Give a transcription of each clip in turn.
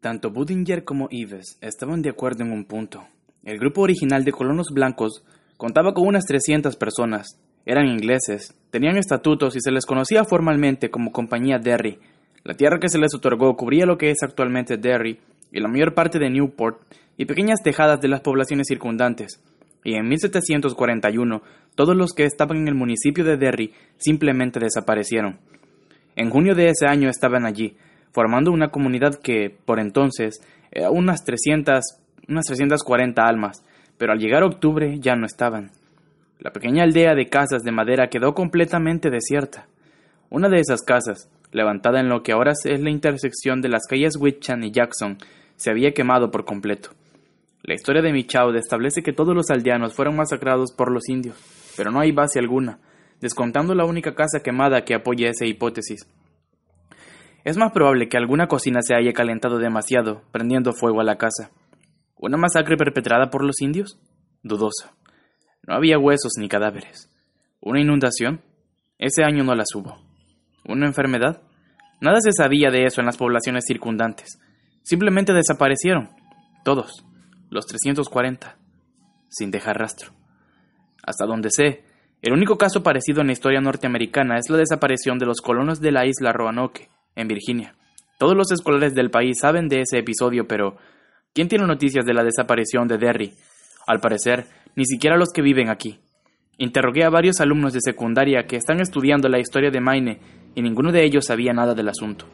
Tanto Budinger como Ives estaban de acuerdo en un punto. El grupo original de colonos blancos contaba con unas 300 personas. Eran ingleses, tenían estatutos y se les conocía formalmente como Compañía Derry. La tierra que se les otorgó cubría lo que es actualmente Derry y la mayor parte de Newport y pequeñas tejadas de las poblaciones circundantes. Y en 1741 todos los que estaban en el municipio de Derry simplemente desaparecieron. En junio de ese año estaban allí, formando una comunidad que, por entonces, era unas 300, unas 340 almas, pero al llegar octubre ya no estaban. La pequeña aldea de casas de madera quedó completamente desierta. Una de esas casas, levantada en lo que ahora es la intersección de las calles Witchan y Jackson, se había quemado por completo. La historia de Michaud establece que todos los aldeanos fueron masacrados por los indios, pero no hay base alguna, descontando la única casa quemada que apoya esa hipótesis. Es más probable que alguna cocina se haya calentado demasiado, prendiendo fuego a la casa. ¿Una masacre perpetrada por los indios? Dudosa. No había huesos ni cadáveres. ¿Una inundación? Ese año no las hubo. ¿Una enfermedad? Nada se sabía de eso en las poblaciones circundantes. Simplemente desaparecieron. Todos. Los 340. Sin dejar rastro. Hasta donde sé, el único caso parecido en la historia norteamericana es la desaparición de los colonos de la isla Roanoke, en Virginia. Todos los escolares del país saben de ese episodio, pero ¿quién tiene noticias de la desaparición de Derry? Al parecer, ni siquiera los que viven aquí. Interrogué a varios alumnos de secundaria que están estudiando la historia de Maine y ninguno de ellos sabía nada del asunto.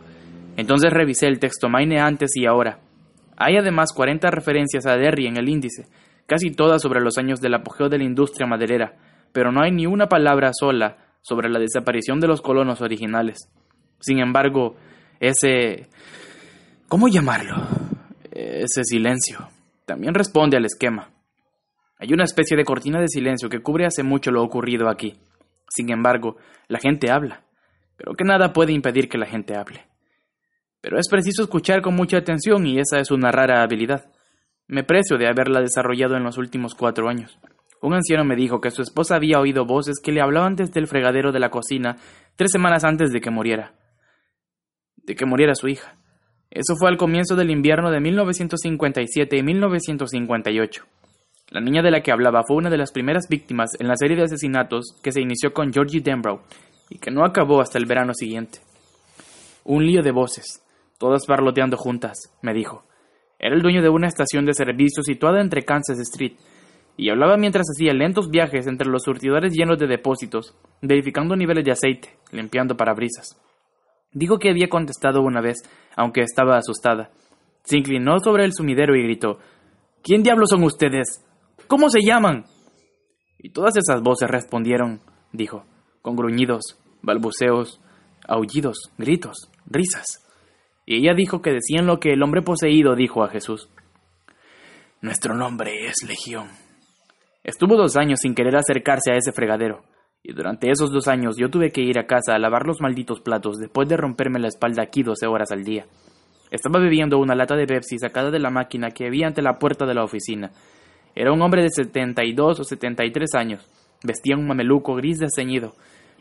Entonces revisé el texto Maine antes y ahora. Hay además 40 referencias a Derry en el índice, casi todas sobre los años del apogeo de la industria maderera, pero no hay ni una palabra sola sobre la desaparición de los colonos originales. Sin embargo, ese... ¿Cómo llamarlo? Ese silencio también responde al esquema. Hay una especie de cortina de silencio que cubre hace mucho lo ocurrido aquí. Sin embargo, la gente habla. Creo que nada puede impedir que la gente hable. Pero es preciso escuchar con mucha atención y esa es una rara habilidad. Me precio de haberla desarrollado en los últimos cuatro años. Un anciano me dijo que su esposa había oído voces que le hablaban desde el fregadero de la cocina tres semanas antes de que muriera de que muriera su hija. Eso fue al comienzo del invierno de 1957 y 1958. La niña de la que hablaba fue una de las primeras víctimas en la serie de asesinatos que se inició con Georgie Denbrough y que no acabó hasta el verano siguiente. Un lío de voces, todas parloteando juntas, me dijo. Era el dueño de una estación de servicio situada entre Kansas Street, y hablaba mientras hacía lentos viajes entre los surtidores llenos de depósitos, verificando niveles de aceite, limpiando parabrisas. Dijo que había contestado una vez, aunque estaba asustada. Se inclinó sobre el sumidero y gritó ¿Quién diablos son ustedes? ¿Cómo se llaman? Y todas esas voces respondieron, dijo, con gruñidos, balbuceos, aullidos, gritos, risas. Y ella dijo que decían lo que el hombre poseído dijo a Jesús. Nuestro nombre es Legión. Estuvo dos años sin querer acercarse a ese fregadero y durante esos dos años yo tuve que ir a casa a lavar los malditos platos después de romperme la espalda aquí doce horas al día. Estaba bebiendo una lata de Pepsi sacada de la máquina que había ante la puerta de la oficina. Era un hombre de setenta y dos o setenta y tres años. Vestía un mameluco gris ceñido.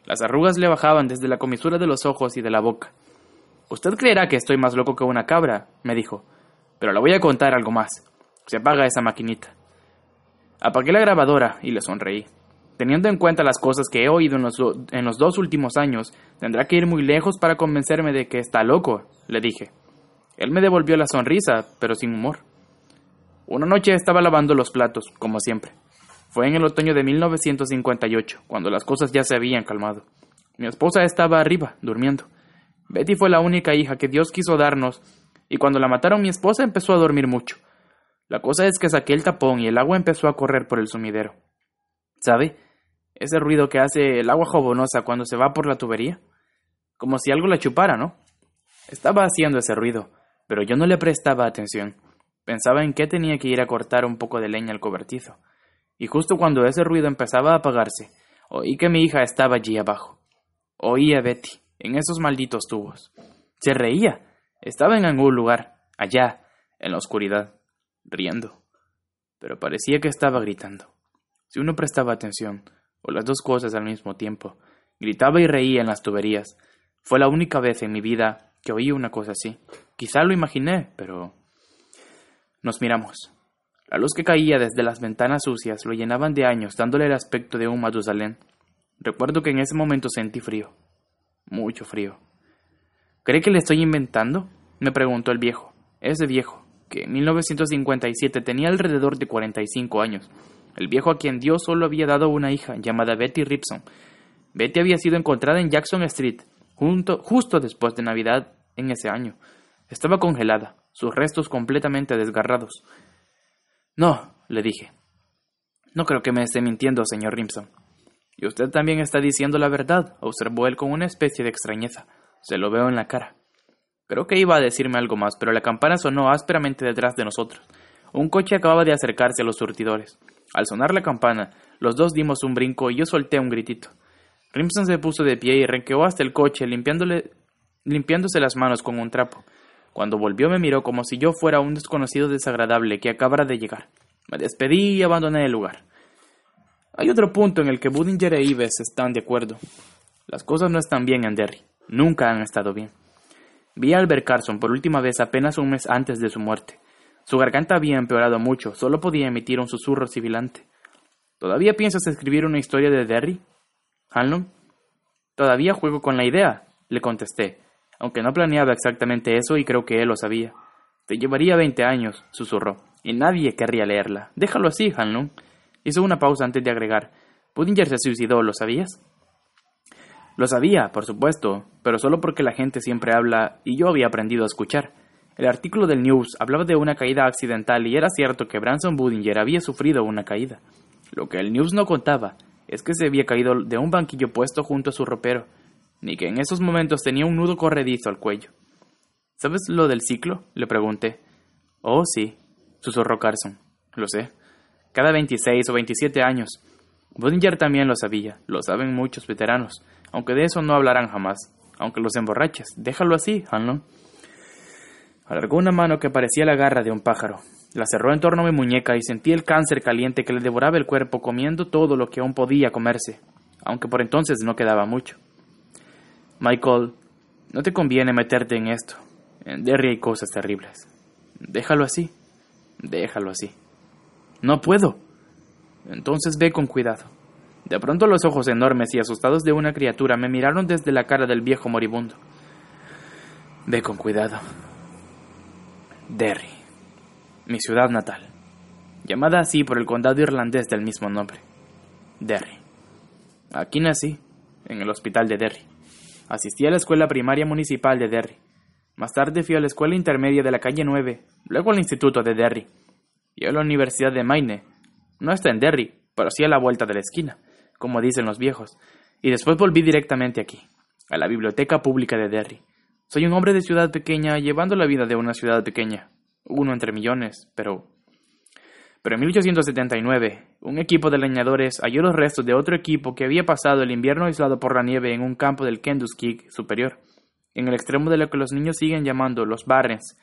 Las arrugas le bajaban desde la comisura de los ojos y de la boca. Usted creerá que estoy más loco que una cabra, me dijo. Pero le voy a contar algo más. Se apaga esa maquinita. Apagué la grabadora y le sonreí. Teniendo en cuenta las cosas que he oído en los, dos últimos años, tendrá que ir muy lejos para convencerme de que está loco, le dije. Él me devolvió la sonrisa, pero sin humor. Una noche estaba lavando los platos, como siempre. Fue en el otoño de 1958, cuando las cosas ya se habían calmado. Mi esposa estaba arriba, durmiendo. Betty fue la única hija que Dios quiso darnos, y cuando la mataron mi esposa empezó a dormir mucho. La cosa es que saqué el tapón y el agua empezó a correr por el sumidero. ¿Sabe? Ese ruido que hace el agua jabonosa cuando se va por la tubería. Como si algo la chupara, ¿no? Estaba haciendo ese ruido, pero yo no le prestaba atención. Pensaba en que tenía que ir a cortar un poco de leña al cobertizo. Y justo cuando ese ruido empezaba a apagarse, oí que mi hija estaba allí abajo. Oí a Betty, en esos malditos tubos. Se reía. Estaba en algún lugar, allá, en la oscuridad, riendo. Pero parecía que estaba gritando. Si uno prestaba atención, o las dos cosas al mismo tiempo, gritaba y reía en las tuberías. Fue la única vez en mi vida que oí una cosa así. Quizá lo imaginé, pero... Nos miramos. La luz que caía desde las ventanas sucias lo llenaban de años, dándole el aspecto de un Matusalén. Recuerdo que en ese momento sentí frío. Mucho frío. ¿Cree que le estoy inventando? me preguntó el viejo. Ese viejo, que en 1957 tenía alrededor de 45 años. El viejo a quien Dios solo había dado una hija llamada Betty Ripson. Betty había sido encontrada en Jackson Street, justo después de Navidad en ese año. Estaba congelada, sus restos completamente desgarrados. No, le dije. No creo que me esté mintiendo, señor Rimson. Y usted también está diciendo la verdad, observó él con una especie de extrañeza. Se lo veo en la cara. Creo que iba a decirme algo más, pero la campana sonó ásperamente detrás de nosotros. Un coche acababa de acercarse a los surtidores. Al sonar la campana, los dos dimos un brinco y yo solté un gritito. Rimson se puso de pie y renqueó hasta el coche, limpiándose las manos con un trapo. Cuando volvió me miró como si yo fuera un desconocido desagradable que acabara de llegar. Me despedí y abandoné el lugar. Hay otro punto en el que Budinger e Ives están de acuerdo. Las cosas no están bien en Derry. Nunca han estado bien. Vi a Albert Carson por última vez apenas un mes antes de su muerte. Su garganta había empeorado mucho, solo podía emitir un susurro sibilante. ¿Todavía piensas escribir una historia de Derry? Hanlon. Todavía juego con la idea, le contesté, aunque no planeaba exactamente eso y creo que él lo sabía. Te llevaría veinte años, susurró, y nadie querría leerla. Déjalo así, Hanlon. Hizo una pausa antes de agregar. Pudinger se suicidó, ¿lo sabías? Lo sabía, por supuesto, pero solo porque la gente siempre habla y yo había aprendido a escuchar. El artículo del News hablaba de una caída accidental y era cierto que Branson Budinger había sufrido una caída. Lo que el News no contaba es que se había caído de un banquillo puesto junto a su ropero ni que en esos momentos tenía un nudo corredizo al cuello. ¿Sabes lo del ciclo? le pregunté. Oh, sí, susurró Carson. Lo sé. Cada 26 o 27 años. Bodinger también lo sabía, lo saben muchos veteranos, aunque de eso no hablarán jamás, aunque los emborraches. Déjalo así, Hanlon. Alargó una mano que parecía la garra de un pájaro. La cerró en torno a mi muñeca y sentí el cáncer caliente que le devoraba el cuerpo comiendo todo lo que aún podía comerse, aunque por entonces no quedaba mucho. Michael, no te conviene meterte en esto. En Derry hay cosas terribles. Déjalo así. Déjalo así. No puedo. Entonces ve con cuidado. De pronto los ojos enormes y asustados de una criatura me miraron desde la cara del viejo moribundo. Ve con cuidado. Derry, mi ciudad natal, llamada así por el condado irlandés del mismo nombre. Derry. Aquí nací, en el hospital de Derry. Asistí a la escuela primaria municipal de Derry. Más tarde fui a la escuela intermedia de la calle 9, luego al instituto de Derry y a la Universidad de Maine. No está en Derry, pero sí a la vuelta de la esquina, como dicen los viejos. Y después volví directamente aquí, a la biblioteca pública de Derry. Soy un hombre de ciudad pequeña llevando la vida de una ciudad pequeña, uno entre millones, pero pero en 1879, un equipo de leñadores halló los restos de otro equipo que había pasado el invierno aislado por la nieve en un campo del Kentucky superior, en el extremo de lo que los niños siguen llamando los Barrens.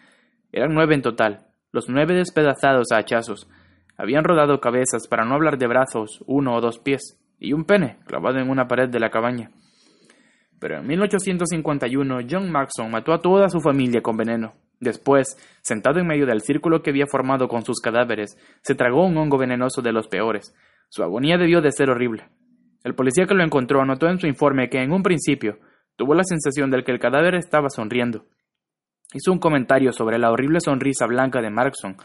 Eran nueve en total, los nueve despedazados a hachazos. Habían rodado cabezas, para no hablar de brazos, uno o dos pies, y un pene clavado en una pared de la cabaña. Pero en 1851 John Maxon mató a toda su familia con veneno. Después, sentado en medio del círculo que había formado con sus cadáveres, se tragó un hongo venenoso de los peores. Su agonía debió de ser horrible. El policía que lo encontró anotó en su informe que en un principio tuvo la sensación de que el cadáver estaba sonriendo. Hizo un comentario sobre la horrible sonrisa blanca de Markson.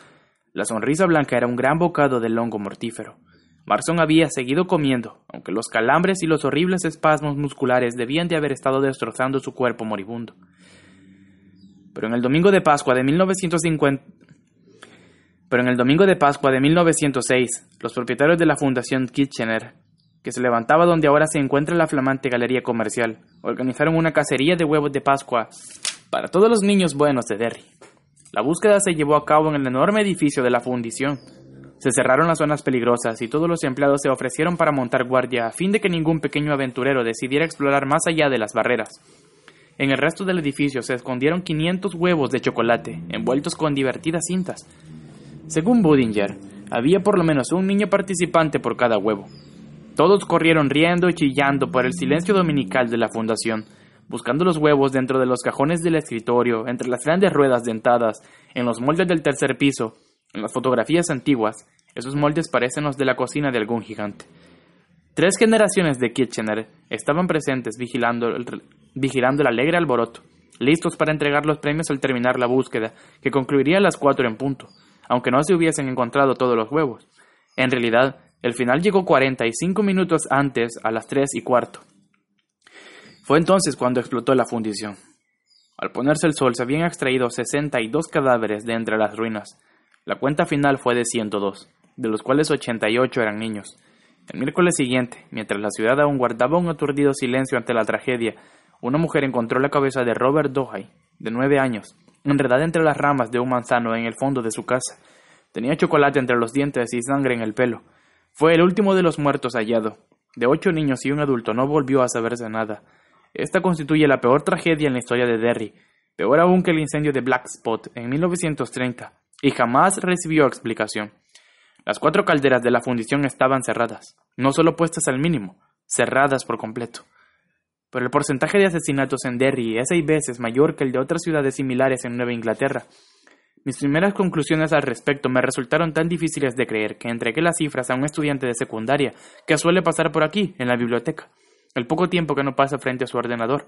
La sonrisa blanca era un gran bocado del hongo mortífero. Markson había seguido comiendo, aunque los calambres y los horribles espasmos musculares debían de haber estado destrozando su cuerpo moribundo. Pero en el domingo de Pascua de 1950 pero en el domingo de Pascua de 1906, los propietarios de la Fundación Kitchener, que se levantaba donde ahora se encuentra la flamante galería comercial, organizaron una cacería de huevos de Pascua para todos los niños buenos de Derry. La búsqueda se llevó a cabo en el enorme edificio de la fundición. Se cerraron las zonas peligrosas y todos los empleados se ofrecieron para montar guardia a fin de que ningún pequeño aventurero decidiera explorar más allá de las barreras. En el resto del edificio se escondieron 500 huevos de chocolate, envueltos con divertidas cintas. Según Budinger, había por lo menos un niño participante por cada huevo. Todos corrieron riendo y chillando por el silencio dominical de la fundación, buscando los huevos dentro de los cajones del escritorio, entre las grandes ruedas dentadas, en los moldes del tercer piso, en las fotografías antiguas. Esos moldes parecen los de la cocina de algún gigante. Tres generaciones de Kitchener estaban presentes vigilando el, vigilando el alegre alboroto, listos para entregar los premios al terminar la búsqueda, que concluiría a las cuatro en punto aunque no se hubiesen encontrado todos los huevos. En realidad, el final llegó 45 minutos antes, a las 3 y cuarto. Fue entonces cuando explotó la fundición. Al ponerse el sol se habían extraído 62 cadáveres de entre las ruinas. La cuenta final fue de 102, de los cuales 88 eran niños. El miércoles siguiente, mientras la ciudad aún guardaba un aturdido silencio ante la tragedia, una mujer encontró la cabeza de Robert Dohay, de nueve años, enredada entre las ramas de un manzano en el fondo de su casa. Tenía chocolate entre los dientes y sangre en el pelo. Fue el último de los muertos hallado. De ocho niños y un adulto no volvió a saberse nada. Esta constituye la peor tragedia en la historia de Derry, peor aún que el incendio de Black Spot en 1930, y jamás recibió explicación. Las cuatro calderas de la fundición estaban cerradas, no solo puestas al mínimo, cerradas por completo pero el porcentaje de asesinatos en Derry es seis veces mayor que el de otras ciudades similares en Nueva Inglaterra. Mis primeras conclusiones al respecto me resultaron tan difíciles de creer que entregué las cifras a un estudiante de secundaria que suele pasar por aquí, en la biblioteca, el poco tiempo que no pasa frente a su ordenador.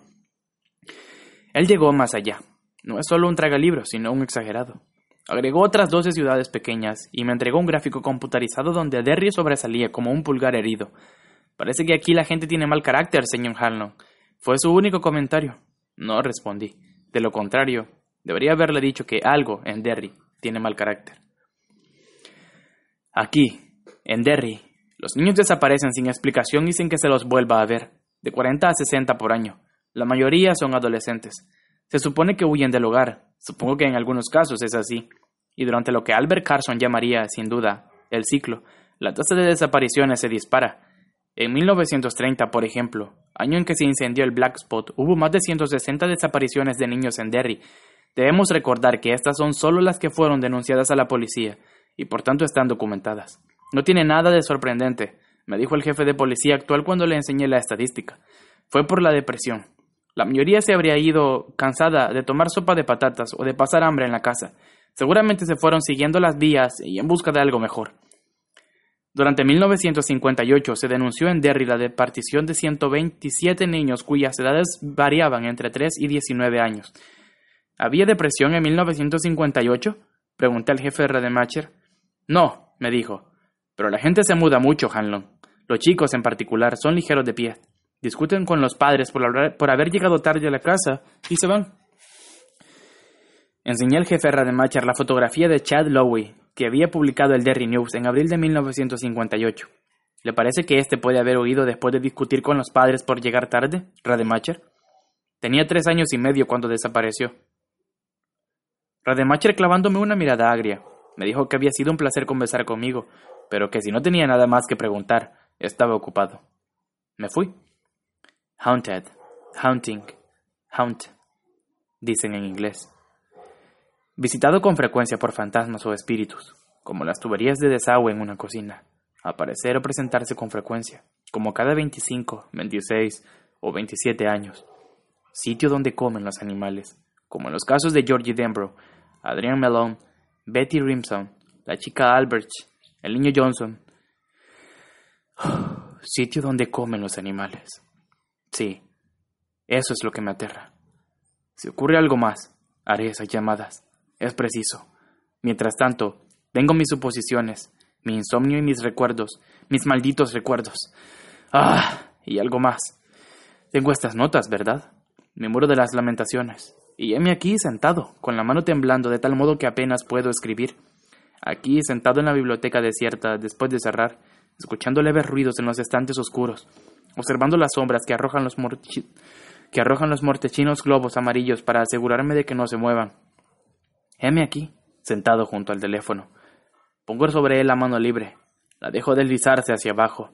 Él llegó más allá. No es solo un tragalibros, sino un exagerado. Agregó otras doce ciudades pequeñas y me entregó un gráfico computarizado donde Derry sobresalía como un pulgar herido. Parece que aquí la gente tiene mal carácter, señor Hanlon. Fue su único comentario. No respondí. De lo contrario, debería haberle dicho que algo en Derry tiene mal carácter. Aquí, en Derry, los niños desaparecen sin explicación y sin que se los vuelva a ver, de 40 a 60 por año. La mayoría son adolescentes. Se supone que huyen del hogar. Supongo que en algunos casos es así. Y durante lo que Albert Carson llamaría, sin duda, el ciclo, la tasa de desapariciones se dispara. En 1930, por ejemplo, año en que se incendió el Black Spot, hubo más de 160 desapariciones de niños en Derry. Debemos recordar que estas son solo las que fueron denunciadas a la policía, y por tanto están documentadas. No tiene nada de sorprendente, me dijo el jefe de policía actual cuando le enseñé la estadística. Fue por la depresión. La mayoría se habría ido cansada de tomar sopa de patatas o de pasar hambre en la casa. Seguramente se fueron siguiendo las vías y en busca de algo mejor. Durante 1958 se denunció en Derry la departición de 127 niños cuyas edades variaban entre 3 y 19 años. ¿Había depresión en 1958? Pregunté al jefe de Rademacher. No, me dijo. Pero la gente se muda mucho, Hanlon. Los chicos, en particular, son ligeros de pie. Discuten con los padres por, por haber llegado tarde a la casa y se van. Enseñé al jefe Rademacher la fotografía de Chad Lowy, que había publicado el Derry News en abril de 1958. ¿Le parece que éste puede haber oído después de discutir con los padres por llegar tarde, Rademacher? Tenía tres años y medio cuando desapareció. Rademacher clavándome una mirada agria, me dijo que había sido un placer conversar conmigo, pero que si no tenía nada más que preguntar, estaba ocupado. Me fui. Haunted, haunting, haunt, dicen en inglés. Visitado con frecuencia por fantasmas o espíritus, como las tuberías de desagüe en una cocina, aparecer o presentarse con frecuencia, como cada 25, 26 o 27 años, sitio donde comen los animales, como en los casos de Georgie Denbrough, Adrian Malone, Betty Rimson, la chica Albert, el niño Johnson. sitio donde comen los animales. Sí, eso es lo que me aterra. Si ocurre algo más, haré esas llamadas. Es preciso. Mientras tanto, tengo mis suposiciones, mi insomnio y mis recuerdos, mis malditos recuerdos. Ah, y algo más. Tengo estas notas, ¿verdad? Mi muro de las lamentaciones. Y heme aquí sentado, con la mano temblando de tal modo que apenas puedo escribir. Aquí, sentado en la biblioteca desierta, después de cerrar, escuchando leves ruidos en los estantes oscuros, observando las sombras que arrojan los mortechinos globos amarillos para asegurarme de que no se muevan. Heme aquí, sentado junto al teléfono. Pongo sobre él la mano libre. La dejo deslizarse hacia abajo.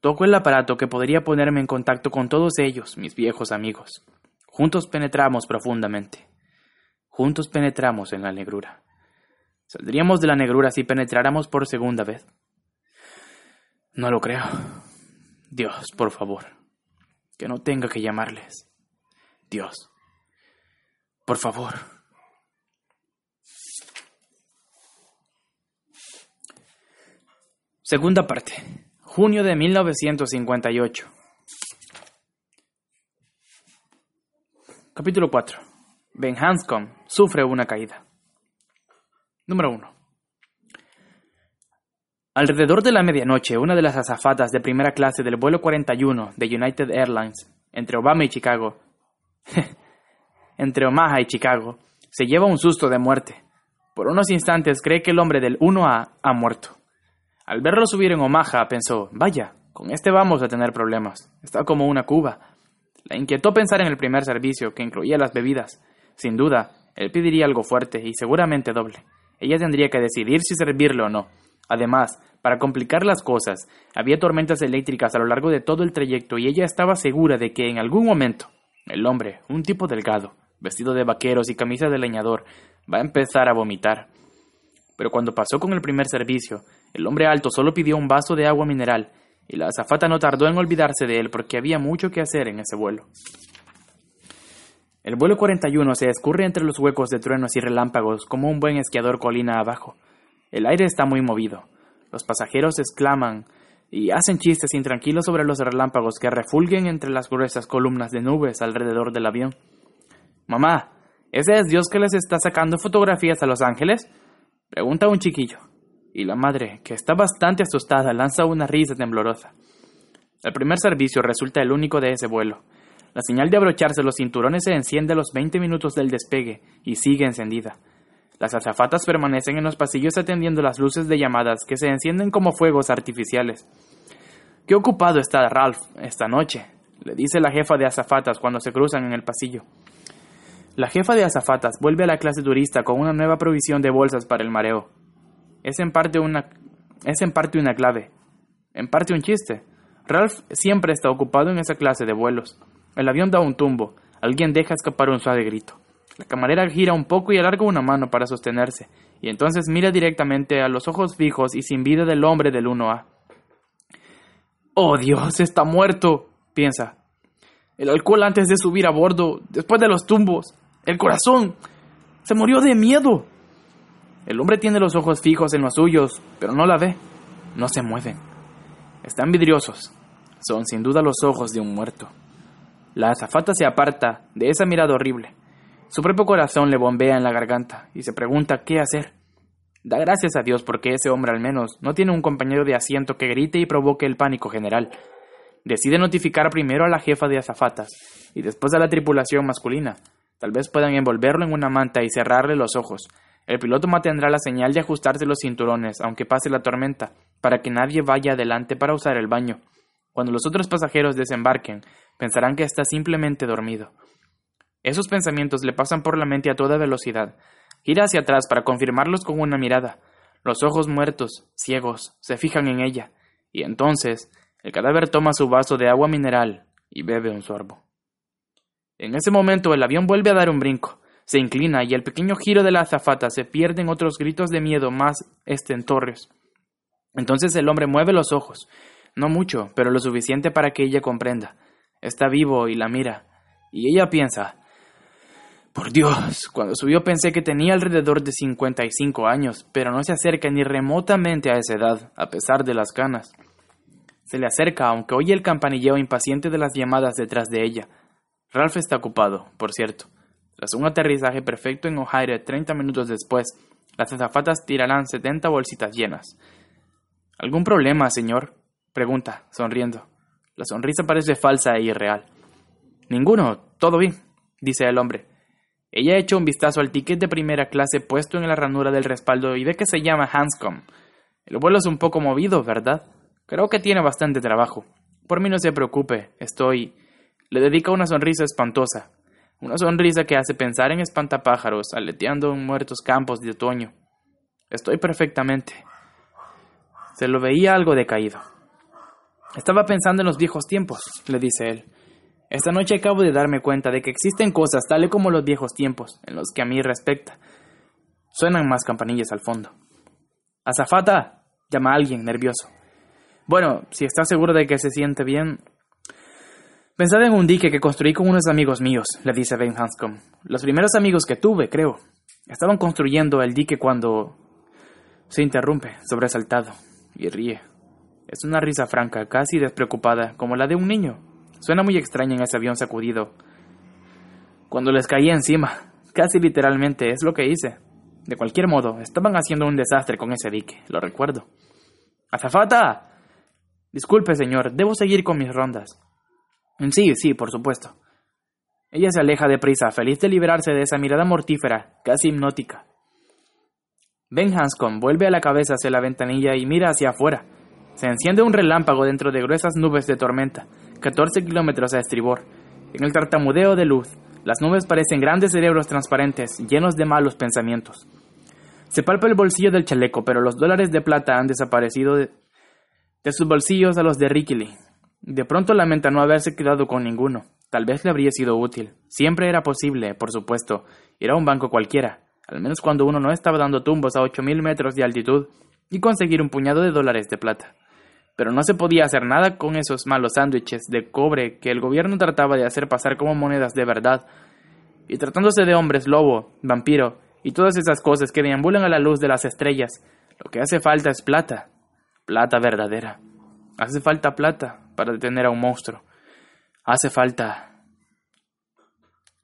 Toco el aparato que podría ponerme en contacto con todos ellos, mis viejos amigos. Juntos penetramos profundamente. Juntos penetramos en la negrura. ¿Saldríamos de la negrura si penetráramos por segunda vez? No lo creo. Dios, por favor, que no tenga que llamarles. Dios, por favor. Segunda parte. Junio de 1958. Capítulo 4. Ben Hanscom sufre una caída. Número 1. Alrededor de la medianoche, una de las azafatas de primera clase del vuelo 41 de United Airlines, entre Obama y Chicago, entre Omaha y Chicago, se lleva un susto de muerte. Por unos instantes cree que el hombre del 1A ha muerto. Al verlo subir en Omaha, pensó, vaya, con este vamos a tener problemas. Está como una cuba. La inquietó pensar en el primer servicio, que incluía las bebidas. Sin duda, él pediría algo fuerte y seguramente doble. Ella tendría que decidir si servirlo o no. Además, para complicar las cosas, había tormentas eléctricas a lo largo de todo el trayecto y ella estaba segura de que en algún momento el hombre, un tipo delgado, vestido de vaqueros y camisa de leñador, va a empezar a vomitar. Pero cuando pasó con el primer servicio, el hombre alto solo pidió un vaso de agua mineral y la azafata no tardó en olvidarse de él porque había mucho que hacer en ese vuelo. El vuelo 41 se escurre entre los huecos de truenos y relámpagos como un buen esquiador colina abajo. El aire está muy movido. Los pasajeros exclaman y hacen chistes intranquilos sobre los relámpagos que refulguen entre las gruesas columnas de nubes alrededor del avión. Mamá, ¿ese es Dios que les está sacando fotografías a los ángeles? Pregunta un chiquillo. Y la madre, que está bastante asustada, lanza una risa temblorosa. El primer servicio resulta el único de ese vuelo. La señal de abrocharse los cinturones se enciende a los 20 minutos del despegue y sigue encendida. Las azafatas permanecen en los pasillos atendiendo las luces de llamadas que se encienden como fuegos artificiales. Qué ocupado está Ralph esta noche, le dice la jefa de azafatas cuando se cruzan en el pasillo. La jefa de azafatas vuelve a la clase turista con una nueva provisión de bolsas para el mareo. Es en parte una, es en parte una clave, en parte un chiste. Ralph siempre está ocupado en esa clase de vuelos. El avión da un tumbo, alguien deja escapar un suave grito. La camarera gira un poco y alarga una mano para sostenerse, y entonces mira directamente a los ojos fijos y sin vida del hombre del 1A. Oh Dios, está muerto, piensa. El alcohol antes de subir a bordo, después de los tumbos, el corazón. Se murió de miedo. El hombre tiene los ojos fijos en los suyos, pero no la ve. No se mueven. Están vidriosos. Son sin duda los ojos de un muerto. La azafata se aparta de esa mirada horrible. Su propio corazón le bombea en la garganta y se pregunta qué hacer. Da gracias a Dios porque ese hombre al menos no tiene un compañero de asiento que grite y provoque el pánico general. Decide notificar primero a la jefa de azafatas y después a la tripulación masculina. Tal vez puedan envolverlo en una manta y cerrarle los ojos. El piloto mantendrá la señal de ajustarse los cinturones, aunque pase la tormenta, para que nadie vaya adelante para usar el baño. Cuando los otros pasajeros desembarquen, pensarán que está simplemente dormido. Esos pensamientos le pasan por la mente a toda velocidad. Gira hacia atrás para confirmarlos con una mirada. Los ojos muertos, ciegos, se fijan en ella, y entonces el cadáver toma su vaso de agua mineral y bebe un sorbo. En ese momento el avión vuelve a dar un brinco, se inclina y el pequeño giro de la azafata se pierde en otros gritos de miedo más estentorios. Entonces el hombre mueve los ojos, no mucho, pero lo suficiente para que ella comprenda. Está vivo y la mira, y ella piensa, por Dios, cuando subió pensé que tenía alrededor de 55 años, pero no se acerca ni remotamente a esa edad, a pesar de las canas. Se le acerca, aunque oye el campanilleo impaciente de las llamadas detrás de ella. Ralph está ocupado, por cierto. Tras un aterrizaje perfecto en O'Hare 30 minutos después, las azafatas tirarán 70 bolsitas llenas. ¿Algún problema, señor? pregunta, sonriendo. La sonrisa parece falsa e irreal. Ninguno, todo bien, dice el hombre. Ella echa un vistazo al ticket de primera clase puesto en la ranura del respaldo y ve que se llama Hanscom. El vuelo es un poco movido, ¿verdad? Creo que tiene bastante trabajo. Por mí no se preocupe, estoy... Le dedica una sonrisa espantosa, una sonrisa que hace pensar en espantapájaros aleteando en muertos campos de otoño. Estoy perfectamente. Se lo veía algo decaído. Estaba pensando en los viejos tiempos, le dice él. Esta noche acabo de darme cuenta de que existen cosas tales como los viejos tiempos, en los que a mí respecta. Suenan más campanillas al fondo. ¡Azafata! llama a alguien, nervioso. Bueno, si está seguro de que se siente bien. Pensad en un dique que construí con unos amigos míos, le dice Ben Hanscom. Los primeros amigos que tuve, creo. Estaban construyendo el dique cuando. Se interrumpe, sobresaltado, y ríe. Es una risa franca, casi despreocupada, como la de un niño. Suena muy extraña en ese avión sacudido. Cuando les caía encima, casi literalmente, es lo que hice. De cualquier modo, estaban haciendo un desastre con ese dique, lo recuerdo. ¡Azafata! Disculpe, señor, debo seguir con mis rondas. Sí, sí, por supuesto. Ella se aleja deprisa, feliz de liberarse de esa mirada mortífera, casi hipnótica. Ben Hanscom vuelve a la cabeza hacia la ventanilla y mira hacia afuera. Se enciende un relámpago dentro de gruesas nubes de tormenta, 14 kilómetros a estribor. En el tartamudeo de luz, las nubes parecen grandes cerebros transparentes, llenos de malos pensamientos. Se palpa el bolsillo del chaleco, pero los dólares de plata han desaparecido de, sus bolsillos a los de Rickly. De pronto lamenta no haberse quedado con ninguno. Tal vez le habría sido útil. Siempre era posible, por supuesto, ir a un banco cualquiera, al menos cuando uno no estaba dando tumbos a ocho mil metros de altitud, y conseguir un puñado de dólares de plata pero no se podía hacer nada con esos malos sándwiches de cobre que el gobierno trataba de hacer pasar como monedas de verdad. Y tratándose de hombres lobo, vampiro y todas esas cosas que deambulan a la luz de las estrellas, lo que hace falta es plata, plata verdadera. Hace falta plata para detener a un monstruo. Hace falta